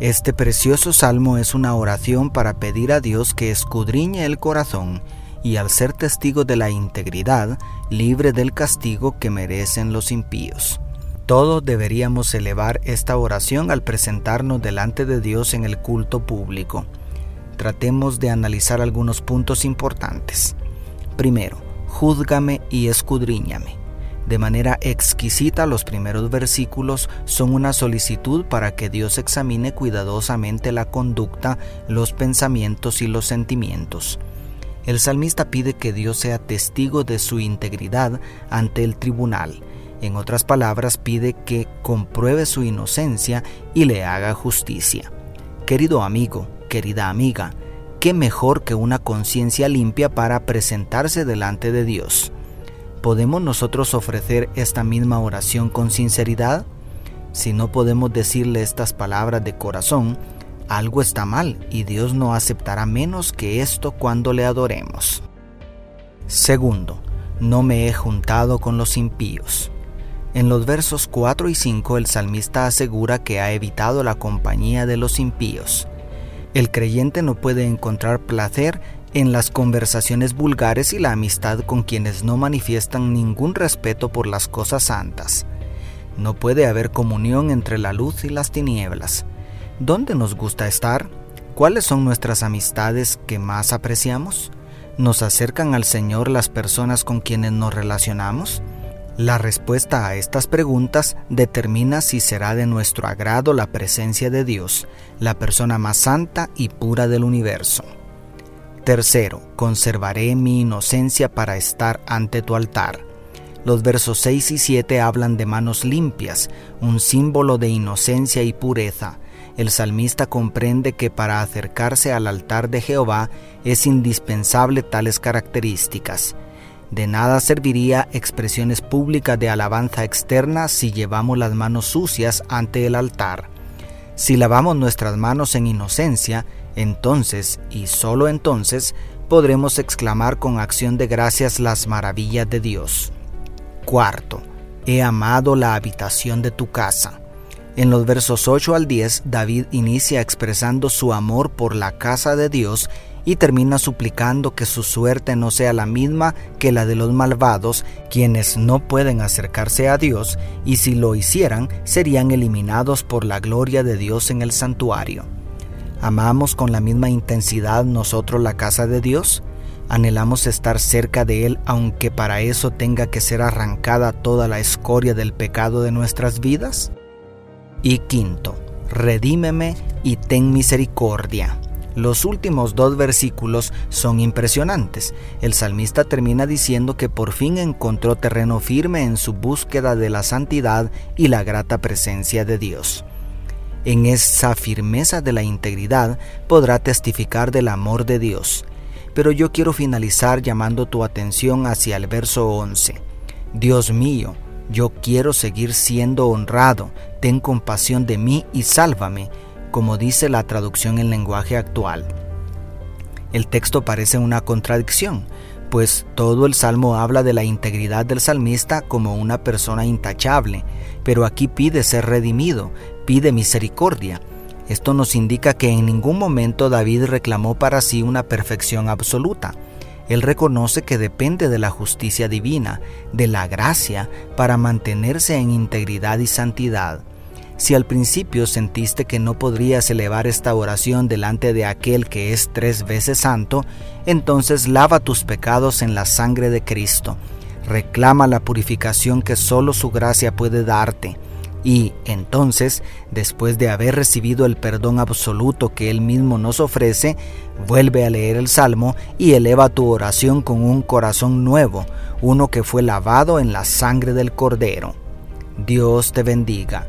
Este precioso salmo es una oración para pedir a Dios que escudriñe el corazón y al ser testigo de la integridad, libre del castigo que merecen los impíos. Todos deberíamos elevar esta oración al presentarnos delante de Dios en el culto público. Tratemos de analizar algunos puntos importantes. Primero, júzgame y escudriñame. De manera exquisita los primeros versículos son una solicitud para que Dios examine cuidadosamente la conducta, los pensamientos y los sentimientos. El salmista pide que Dios sea testigo de su integridad ante el tribunal en otras palabras, pide que compruebe su inocencia y le haga justicia. Querido amigo, querida amiga, ¿qué mejor que una conciencia limpia para presentarse delante de Dios? ¿Podemos nosotros ofrecer esta misma oración con sinceridad? Si no podemos decirle estas palabras de corazón, algo está mal y Dios no aceptará menos que esto cuando le adoremos. Segundo, no me he juntado con los impíos. En los versos 4 y 5 el salmista asegura que ha evitado la compañía de los impíos. El creyente no puede encontrar placer en las conversaciones vulgares y la amistad con quienes no manifiestan ningún respeto por las cosas santas. No puede haber comunión entre la luz y las tinieblas. ¿Dónde nos gusta estar? ¿Cuáles son nuestras amistades que más apreciamos? ¿Nos acercan al Señor las personas con quienes nos relacionamos? La respuesta a estas preguntas determina si será de nuestro agrado la presencia de Dios, la persona más santa y pura del universo. Tercero, conservaré mi inocencia para estar ante tu altar. Los versos 6 y 7 hablan de manos limpias, un símbolo de inocencia y pureza. El salmista comprende que para acercarse al altar de Jehová es indispensable tales características. De nada serviría expresiones públicas de alabanza externa si llevamos las manos sucias ante el altar. Si lavamos nuestras manos en inocencia, entonces y solo entonces podremos exclamar con acción de gracias las maravillas de Dios. Cuarto, he amado la habitación de tu casa. En los versos 8 al 10, David inicia expresando su amor por la casa de Dios y termina suplicando que su suerte no sea la misma que la de los malvados, quienes no pueden acercarse a Dios y si lo hicieran serían eliminados por la gloria de Dios en el santuario. ¿Amamos con la misma intensidad nosotros la casa de Dios? ¿Anhelamos estar cerca de Él aunque para eso tenga que ser arrancada toda la escoria del pecado de nuestras vidas? Y quinto, redímeme y ten misericordia. Los últimos dos versículos son impresionantes. El salmista termina diciendo que por fin encontró terreno firme en su búsqueda de la santidad y la grata presencia de Dios. En esa firmeza de la integridad podrá testificar del amor de Dios. Pero yo quiero finalizar llamando tu atención hacia el verso 11. Dios mío, yo quiero seguir siendo honrado, ten compasión de mí y sálvame como dice la traducción en lenguaje actual. El texto parece una contradicción, pues todo el salmo habla de la integridad del salmista como una persona intachable, pero aquí pide ser redimido, pide misericordia. Esto nos indica que en ningún momento David reclamó para sí una perfección absoluta. Él reconoce que depende de la justicia divina, de la gracia, para mantenerse en integridad y santidad. Si al principio sentiste que no podrías elevar esta oración delante de aquel que es tres veces santo, entonces lava tus pecados en la sangre de Cristo. Reclama la purificación que solo su gracia puede darte. Y entonces, después de haber recibido el perdón absoluto que Él mismo nos ofrece, vuelve a leer el Salmo y eleva tu oración con un corazón nuevo, uno que fue lavado en la sangre del Cordero. Dios te bendiga